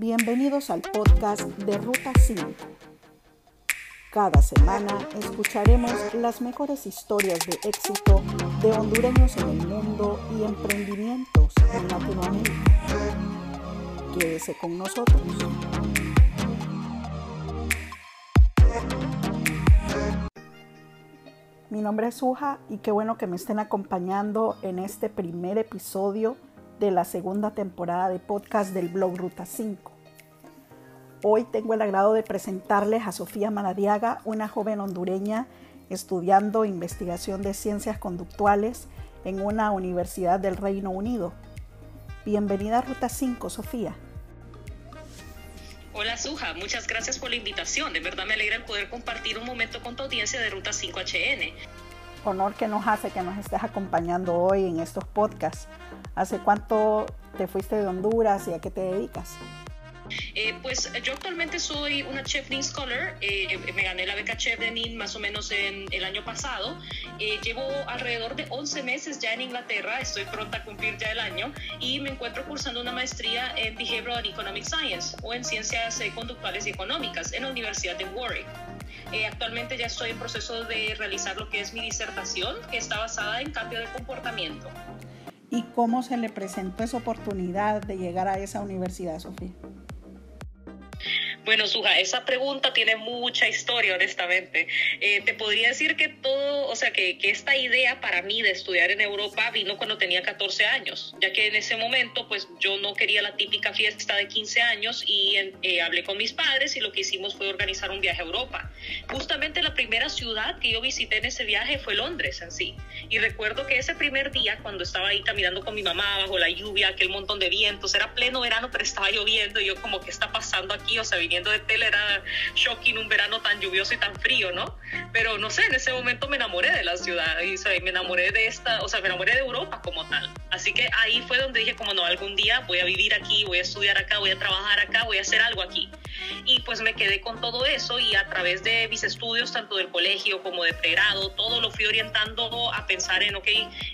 Bienvenidos al podcast de Ruta 5. Cada semana escucharemos las mejores historias de éxito de hondureños en el mundo y emprendimientos en Latinoamérica. Quédese con nosotros. Mi nombre es Suja y qué bueno que me estén acompañando en este primer episodio de la segunda temporada de podcast del blog Ruta 5. Hoy tengo el agrado de presentarles a Sofía Manadiaga, una joven hondureña estudiando investigación de ciencias conductuales en una universidad del Reino Unido. Bienvenida a Ruta 5, Sofía. Hola Suja, muchas gracias por la invitación. De verdad me alegra el poder compartir un momento con tu audiencia de Ruta 5 HN. Honor que nos hace que nos estés acompañando hoy en estos podcasts. ¿Hace cuánto te fuiste de Honduras y a qué te dedicas? Eh, pues yo actualmente soy una Chef NIN Scholar, eh, me gané la beca Chef de NIN más o menos en el año pasado, eh, llevo alrededor de 11 meses ya en Inglaterra, estoy pronta a cumplir ya el año y me encuentro cursando una maestría en Behavioral Economic Science o en Ciencias Conductuales y Económicas en la Universidad de Warwick. actualmente ya estoy en proceso de realizar lo que es mi disertación, que está basada en cambio de comportamiento. ¿Y cómo se le presentó esa oportunidad de llegar a esa universidad, Sofía? Bueno, Suja, esa pregunta tiene mucha historia, honestamente. Eh, te podría decir que todo, o sea, que, que, esta idea para mí de estudiar en Europa vino cuando tenía 14 años, ya que en ese momento, pues yo no quería la típica fiesta de 15 años y eh, hablé con mis padres y lo que hicimos fue organizar un viaje a Europa. Justamente la primera ciudad que yo visité en ese viaje fue Londres en sí. Y recuerdo que ese primer día, cuando estaba ahí caminando con mi mamá bajo la lluvia, aquel montón de vientos, era pleno verano, pero estaba lloviendo y yo como, ¿qué está pasando aquí? O sea, viniendo de tele era shocking un verano tan lluvioso y tan frío, ¿no? Pero no sé, en ese momento me enamoré de la ciudad y me enamoré de esta, o sea, me enamoré de Europa como tal. Así que ahí fue donde dije, como no, algún día voy a vivir aquí, voy a estudiar acá, voy a trabajar acá, voy a hacer algo aquí. Y pues me quedé con todo eso y a través de mis estudios, tanto del colegio como de pregrado, todo lo fui orientando a pensar en, ok,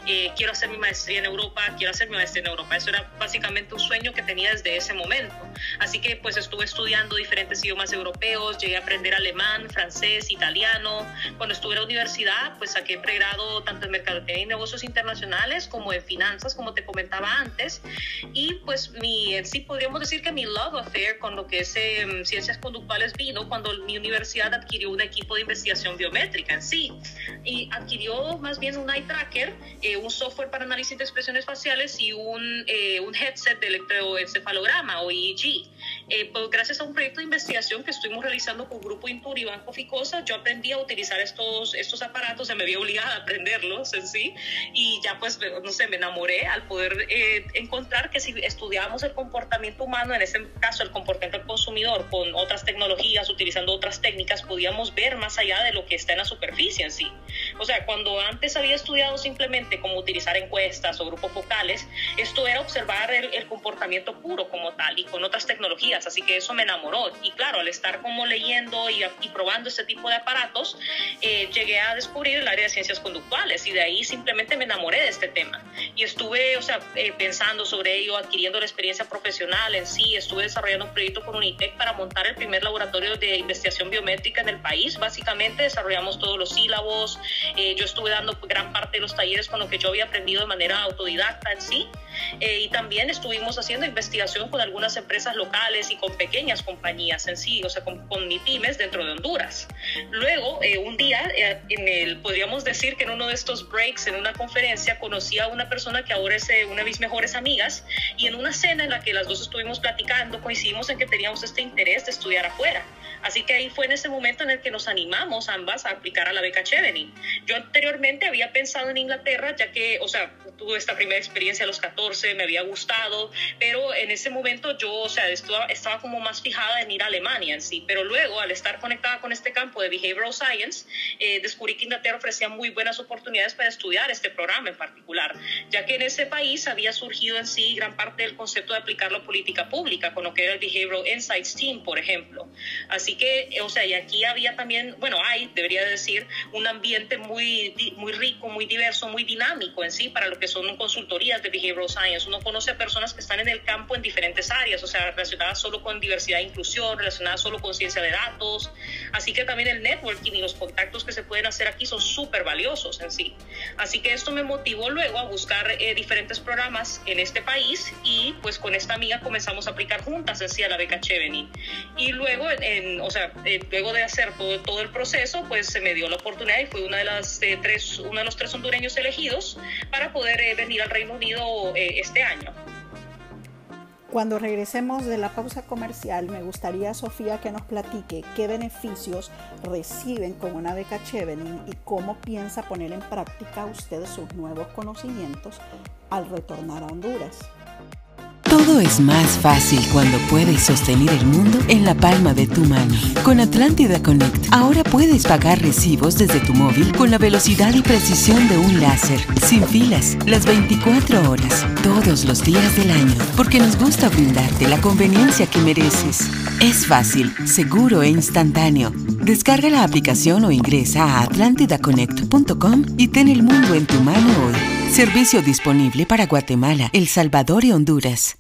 eh, quiero hacer mi maestría en Europa, quiero hacer mi maestría en Europa. Eso era básicamente un sueño que tenía desde ese momento. Así que pues estuve estudiando diferentes idiomas europeos, llegué a aprender alemán, francés, italiano. Cuando estuve en la universidad, pues saqué pregrado tanto en mercadotecnia y negocios internacionales como en finanzas, como te comentaba antes. Y pues mi, en sí podríamos decir que mi love affair con lo que es em, ciencias conductuales vino cuando mi universidad adquirió un equipo de investigación biométrica en sí. Y adquirió más bien un eye tracker, eh, un software para análisis de expresiones faciales y un, eh, un headset de electroencefalograma o EEG. Eh, pues gracias a un proyecto de investigación que estuvimos realizando con Grupo Intur y Banco Ficosa, yo aprendí a utilizar estos, estos aparatos, se me vi obligada a aprenderlos en sí, y ya pues, no sé, me enamoré al poder eh, encontrar que si estudiábamos el comportamiento humano, en este caso el comportamiento del consumidor, con otras tecnologías, utilizando otras técnicas, podíamos ver más allá de lo que está en la superficie en sí. O sea, cuando antes había estudiado simplemente cómo utilizar encuestas o grupos focales, esto era observar el, el comportamiento puro como tal y con otras tecnologías, así que eso me enamoró. Y claro, al estar como leyendo y, probando este tipo de aparatos, eh, llegué a descubrir el área de ciencias conductuales y de ahí simplemente me enamoré de este tema. Y estuve, o sea, eh, pensando sobre ello, adquiriendo la experiencia profesional en sí, estuve desarrollando un proyecto con Unitec para montar el primer laboratorio de investigación biométrica en el país. Básicamente desarrollamos todos los sílabos, eh, yo estuve dando gran parte de los talleres con lo que yo había aprendido de manera autodidacta en sí. y también estuvimos haciendo investigación con algunas empresas locales y con pequeñas compañías en sí, o sea, con, con pymes dentro de Honduras. Luego, eh, un día, eh, en el, podríamos decir que en uno de estos breaks, en una conferencia, conocí a una persona que ahora es eh, una de mis mejores amigas y en una cena en la que las dos estuvimos platicando, coincidimos en que teníamos este interés de estudiar afuera. Así que ahí fue en ese momento en el que nos animamos ambas a aplicar a la beca Chevening. Yo anteriormente había pensado en Inglaterra, ya que, o sea, tuve esta primera experiencia a los 14, me había gustado, pero en ese momento yo, o sea, estaba, estaba como más fijada en ir a Alemania en sí, pero luego al estar conectada con este campo de Behavioral Science, eh, descubrí que Inglaterra ofrecía muy buenas oportunidades para estudiar este programa en particular, ya que en ese país había surgido en sí gran parte del concepto de aplicar la política pública, con lo que era el Behavioral Insights Team, por ejemplo. Así que, o sea, y aquí había también, bueno, hay, debería decir, un ambiente muy, muy rico, muy diverso, muy dinámico en sí para lo que son consultorías de Behavioral Science. Uno conoce a personas que están en el campo en diferentes áreas, o sea, relacionadas solo con diversidad e inclusión, relacionadas solo con ciencia de datos. Así que también el networking y los contactos que se pueden hacer aquí son súper valiosos en sí. Así que esto me motivó luego a buscar eh, diferentes programas en este país y pues con esta amiga comenzamos a aplicar juntas en sí a la beca Chevening. Y luego, en, o sea, eh, luego de hacer todo, todo, el proceso, pues se me dio la oportunidad y fui una de las eh, tres, uno de los tres hondureños elegidos para poder venir al Reino Unido este año. Cuando regresemos de la pausa comercial, me gustaría, Sofía, que nos platique qué beneficios reciben con una beca Chevening y cómo piensa poner en práctica usted sus nuevos conocimientos al retornar a Honduras. Todo es más fácil cuando puedes sostener el mundo en la palma de tu mano. Con Atlántida Connect, ahora puedes pagar recibos desde tu móvil con la velocidad y precisión de un láser, sin filas, las 24 horas, todos los días del año, porque nos gusta brindarte la conveniencia que mereces. Es fácil, seguro e instantáneo. Descarga la aplicación o ingresa a atlantidaconnect.com y ten el mundo en tu mano hoy. Servicio disponible para Guatemala, El Salvador y Honduras.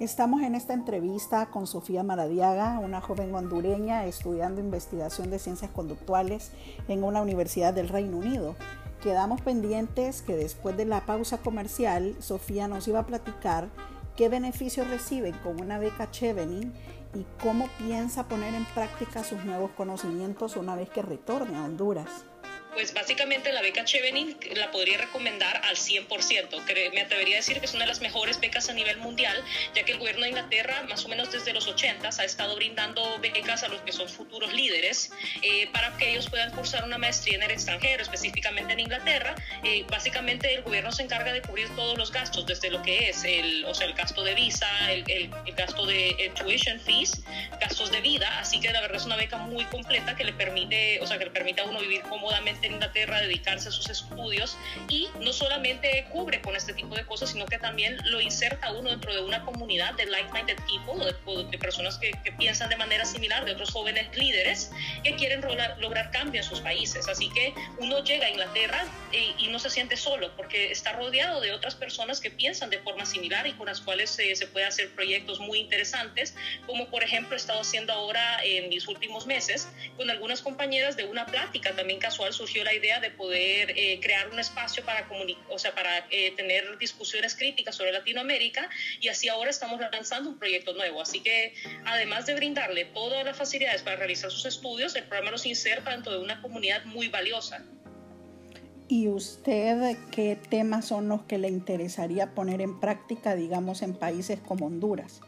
Estamos en esta entrevista con Sofía Maradiaga, una joven hondureña estudiando investigación de ciencias conductuales en una universidad del Reino Unido. Quedamos pendientes que después de la pausa comercial, Sofía nos iba a platicar qué beneficios reciben con una beca Chevening y cómo piensa poner en práctica sus nuevos conocimientos una vez que retorne a Honduras pues básicamente la beca Chevening la podría recomendar al 100%. Me atrevería a decir que es una de las mejores becas a nivel mundial, ya que el gobierno de Inglaterra, más o menos desde los 80, ha estado brindando becas a los que son futuros líderes eh, para que ellos puedan cursar una maestría en el extranjero, específicamente en Inglaterra. Eh, básicamente el gobierno se encarga de cubrir todos los gastos, desde lo que es el, o sea, el gasto de visa, el, el, gasto de tuition fees, gastos de vida. Así que la verdad es una beca muy completa que le permite, o sea, que le permite a uno vivir cómodamente en Inglaterra, dedicarse a sus estudios y no solamente cubre con este tipo de cosas, sino que también lo inserta uno dentro de una comunidad de like-minded people, de, de personas que, piensan de manera similar, de otros jóvenes líderes que quieren lograr, cambio en sus países. Así que uno llega a Inglaterra y, y, no se siente solo porque está rodeado de otras personas que piensan de forma similar y con las cuales se, se puede hacer proyectos muy interesantes, como por ejemplo he estado haciendo ahora en mis últimos meses con algunas compañeras de una plática también casual surgió la idea de poder eh, crear un espacio para, o sea, para eh, tener discusiones críticas sobre Latinoamérica y así ahora estamos lanzando un proyecto nuevo. Así que además de brindarle todas las facilidades para realizar sus estudios, el programa los inserta dentro de una comunidad muy valiosa. ¿Y usted qué temas son los que le interesaría poner en práctica, digamos, en países como Honduras?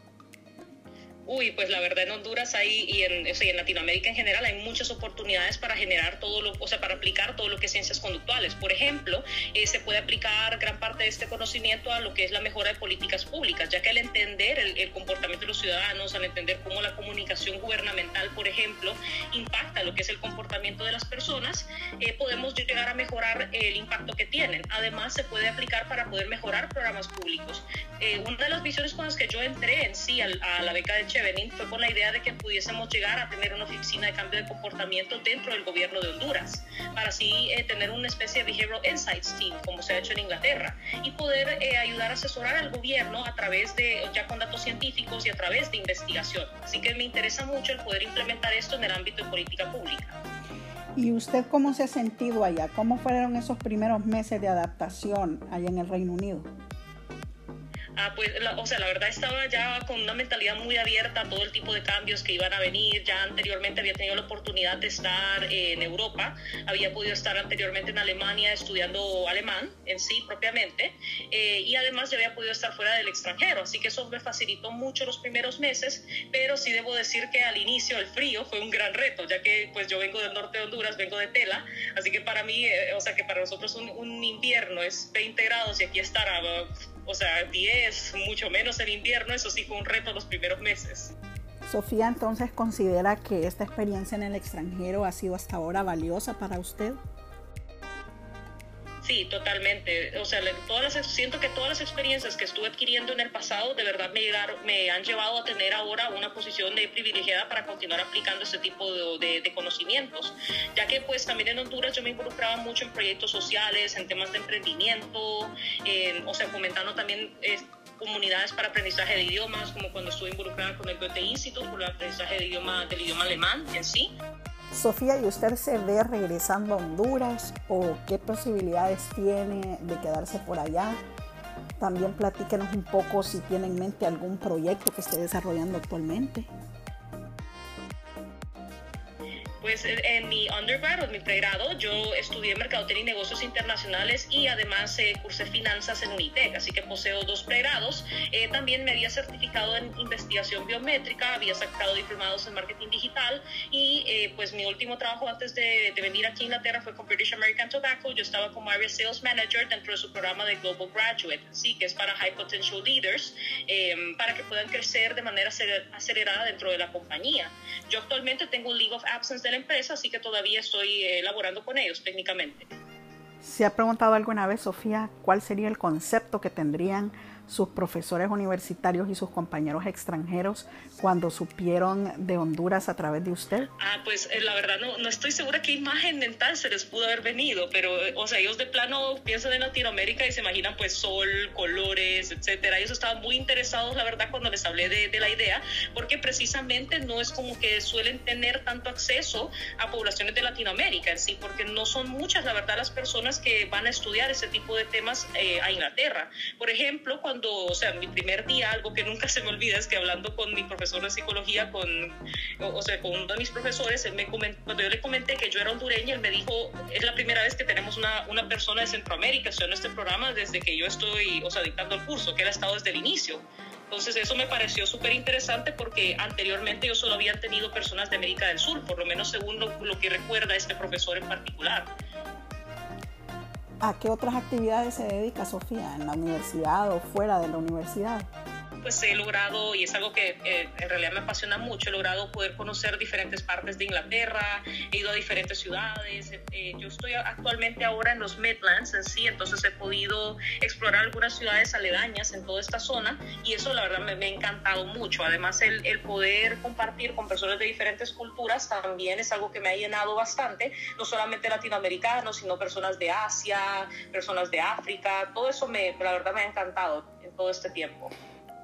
Uy, pues la verdad en Honduras hay, y en, en Latinoamérica en general hay muchas oportunidades para generar todo lo, o sea, para aplicar todo lo que es ciencias conductuales. Por ejemplo, eh, se puede aplicar gran parte de este conocimiento a lo que es la mejora de políticas públicas, ya que al entender el, comportamiento de los ciudadanos, al entender cómo la comunicación gubernamental, por ejemplo, impacta lo que es el comportamiento de las personas, eh, podemos llegar a mejorar el impacto que tienen. Además, se puede aplicar para poder mejorar programas públicos. Eh, una de las visiones con las que yo entré en sí a, la beca de Chevening fue con la idea de que pudiésemos llegar a tener una oficina de cambio de comportamiento dentro del gobierno de Honduras, para así eh, tener una especie de Behavioral Insights Team, como se ha hecho en Inglaterra, y poder eh, ayudar a asesorar al gobierno a través de, ya con datos científicos y a través de investigación. Así que me interesa mucho el poder implementar esto en el ámbito de política pública. ¿Y usted cómo se ha sentido allá? ¿Cómo fueron esos primeros meses de adaptación allá en el Reino Unido? Ah, pues, o sea, la verdad estaba ya con una mentalidad muy abierta a todo el tipo de cambios que iban a venir. Ya anteriormente había tenido la oportunidad de estar en Europa, había podido estar anteriormente en Alemania estudiando alemán en sí propiamente, eh, y además ya había podido estar fuera del extranjero, así que eso me facilitó mucho los primeros meses, pero sí debo decir que al inicio el frío fue un gran reto, ya que pues yo vengo del norte de Honduras, vengo de Tela, así que para mí, eh, o sea, que para nosotros un, un invierno es 20 grados y aquí estar a o sea, 10, mucho menos en invierno, eso sí fue un reto los primeros meses. Sofía, entonces considera que esta experiencia en el extranjero ha sido hasta ahora valiosa para usted. Sí, totalmente. O sea, todas las, siento que todas las experiencias que estuve adquiriendo en el pasado de verdad me, llegaron, me han llevado a tener ahora una posición de privilegiada para continuar aplicando este tipo de, conocimientos, ya que pues también en Honduras yo me involucraba mucho en proyectos sociales, en temas de emprendimiento, o sea, fomentando también... comunidades para aprendizaje de idiomas, como cuando estuve involucrada con el Goethe Institute por el aprendizaje de idioma, del idioma alemán en sí. Sofía, ¿y usted se ve regresando a Honduras o qué posibilidades tiene de quedarse por allá? También platíquenos un poco si tiene en mente algún proyecto que esté desarrollando actualmente. Pues en mi undergrad o en mi pregrado yo estudié mercadotecnia y negocios internacionales y además eh, cursé finanzas en Unitec, así que poseo dos pregrados. Eh, también me había certificado en investigación biométrica, había sacado diplomados en marketing digital y eh, pues mi último trabajo antes de, venir aquí a Inglaterra fue con British American Tobacco. Yo estaba como Area Sales Manager dentro de su programa de Global Graduate, sí, que es para High Potential Leaders, para que puedan crecer de manera acelerada dentro de la compañía. Yo actualmente tengo un League of Absence de la empresa, así que todavía estoy elaborando con ellos técnicamente. ¿Se ha preguntado alguna vez, Sofía, cuál sería el concepto que tendrían sus profesores universitarios y sus compañeros extranjeros cuando supieron de Honduras a través de usted? Ah, pues eh, la verdad no, no estoy segura qué imagen mental se les pudo haber venido, pero eh, o sea, ellos de plano piensan en Latinoamérica y se imaginan pues sol, colores, etcétera. Ellos estaban muy interesados, la verdad, cuando les hablé de, de la idea, porque precisamente no es como que suelen tener tanto acceso a poblaciones de Latinoamérica en sí, porque no son muchas, la verdad, las personas que van a estudiar ese tipo de temas eh, a Inglaterra. Por ejemplo, cuando o sea, mi primer día, algo que nunca se me olvida es que hablando con mi profesor de psicología, con, o, sea, con uno de mis profesores, él me cuando yo le comenté que yo era hondureña, él me dijo, es la primera vez que tenemos una, una persona de Centroamérica, o en este programa desde que yo estoy, o sea, dictando el curso, que él ha estado desde el inicio. Entonces eso me pareció súper interesante porque anteriormente yo solo había tenido personas de América del Sur, por lo menos según lo, lo que recuerda este profesor en particular. ¿A qué otras actividades se dedica Sofía en la universidad o fuera de la universidad? Pues he logrado, y es algo que eh, en realidad me apasiona mucho, he logrado poder conocer diferentes partes de Inglaterra, he ido a diferentes ciudades, eh, yo estoy actualmente ahora en los Midlands en sí, entonces he podido explorar algunas ciudades aledañas en toda esta zona y eso la verdad me, ha encantado mucho. Además el, el, poder compartir con personas de diferentes culturas también es algo que me ha llenado bastante, no solamente latinoamericanos, sino personas de Asia, personas de África, todo eso me, la verdad me ha encantado en todo este tiempo.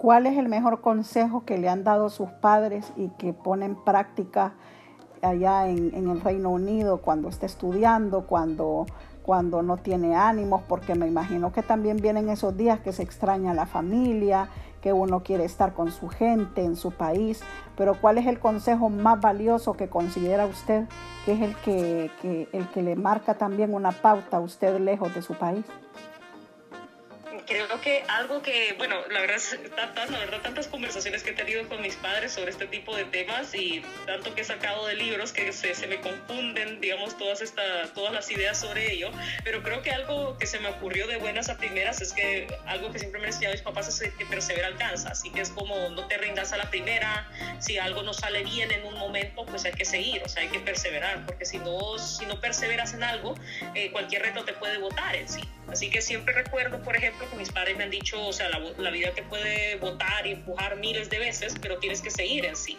¿Cuál es el mejor consejo que le han dado sus padres y que pone en práctica allá en, el Reino Unido cuando está estudiando, cuando, cuando no tiene ánimos? Porque me imagino que también vienen esos días que se extraña la familia, que uno quiere estar con su gente en su país, pero ¿cuál es el consejo más valioso que considera usted que es el que, el que le marca también una pauta a usted lejos de su país? Creo que algo que, bueno, la verdad, tantas, la verdad, tantas conversaciones que he tenido con mis padres sobre este tipo de temas y tanto que he sacado de libros que se, se me confunden, digamos, todas, esta, todas las ideas sobre ello, pero creo que algo que se me ocurrió de buenas a primeras es que algo que siempre me decían mis papás es que persevera alcanza, así que es como no te rindas a la primera, si algo no sale bien en un momento, pues hay que seguir, o sea, hay que perseverar, porque si no, si no perseveras en algo, eh, cualquier reto te puede botar en sí. Así que siempre recuerdo, por ejemplo, que mis padres me han dicho, o sea, la, vida te puede botar y empujar miles de veces, pero tienes que seguir en sí.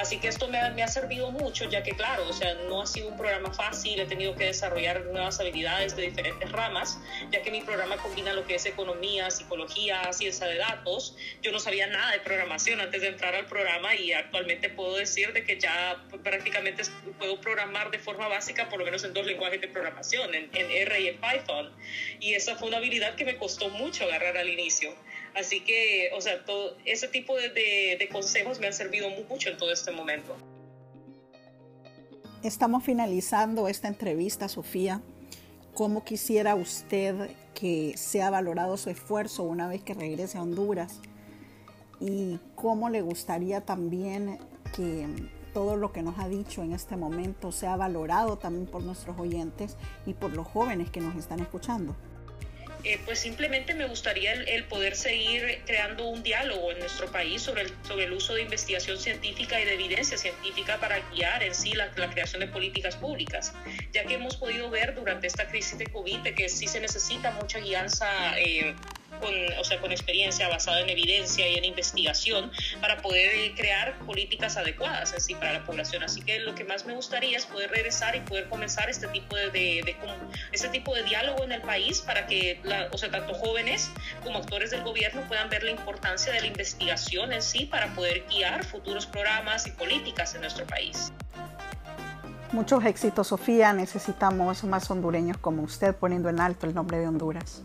Así que esto me ha, servido mucho, ya que claro, o sea, no ha sido un programa fácil, he tenido que desarrollar nuevas habilidades de diferentes ramas, ya que mi programa combina lo que es economía, psicología, ciencia de datos. Yo no sabía nada de programación antes de entrar al programa y actualmente puedo decir de que ya prácticamente puedo programar de forma básica, por lo menos en dos lenguajes de programación, en R y en Python. Y esa fue una habilidad que me costó mucho agarrar al inicio. Así que, o sea, todo ese tipo de, de, consejos me han servido mucho en todo este momento. Estamos finalizando esta entrevista, Sofía. ¿Cómo quisiera usted que sea valorado su esfuerzo una vez que regrese a Honduras? ¿Y cómo le gustaría también que todo lo que nos ha dicho en este momento sea valorado también por nuestros oyentes y por los jóvenes que nos están escuchando? Eh, pues simplemente me gustaría el, poder seguir creando un diálogo en nuestro país sobre el, sobre el uso de investigación científica y de evidencia científica para guiar en sí la, creación de políticas públicas, ya que hemos podido ver durante esta crisis de COVID que sí se necesita mucha guianza. Eh, con, o sea, con experiencia basada en evidencia y en investigación para poder eh, crear políticas adecuadas en sí para la población. Así que lo que más me gustaría es poder regresar y poder comenzar este tipo de, de, este tipo de diálogo en el país para que, o sea, tanto jóvenes como actores del gobierno puedan ver la importancia de la investigación en sí para poder guiar futuros programas y políticas en nuestro país. Muchos éxitos, Sofía. Necesitamos más hondureños como usted poniendo en alto el nombre de Honduras.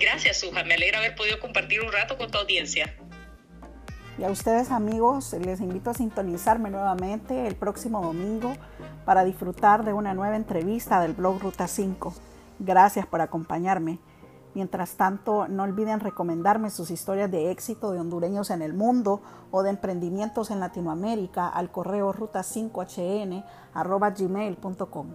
Gracias, Suja. Me alegra haber podido compartir un rato con tu audiencia. Y a ustedes amigos, les invito a sintonizarme nuevamente el próximo domingo para disfrutar de una nueva entrevista del blog Ruta 5. Gracias por acompañarme. Mientras tanto, no olviden recomendarme sus historias de éxito de hondureños en el mundo o de emprendimientos en Latinoamérica al correo ruta5hn.gmail.com.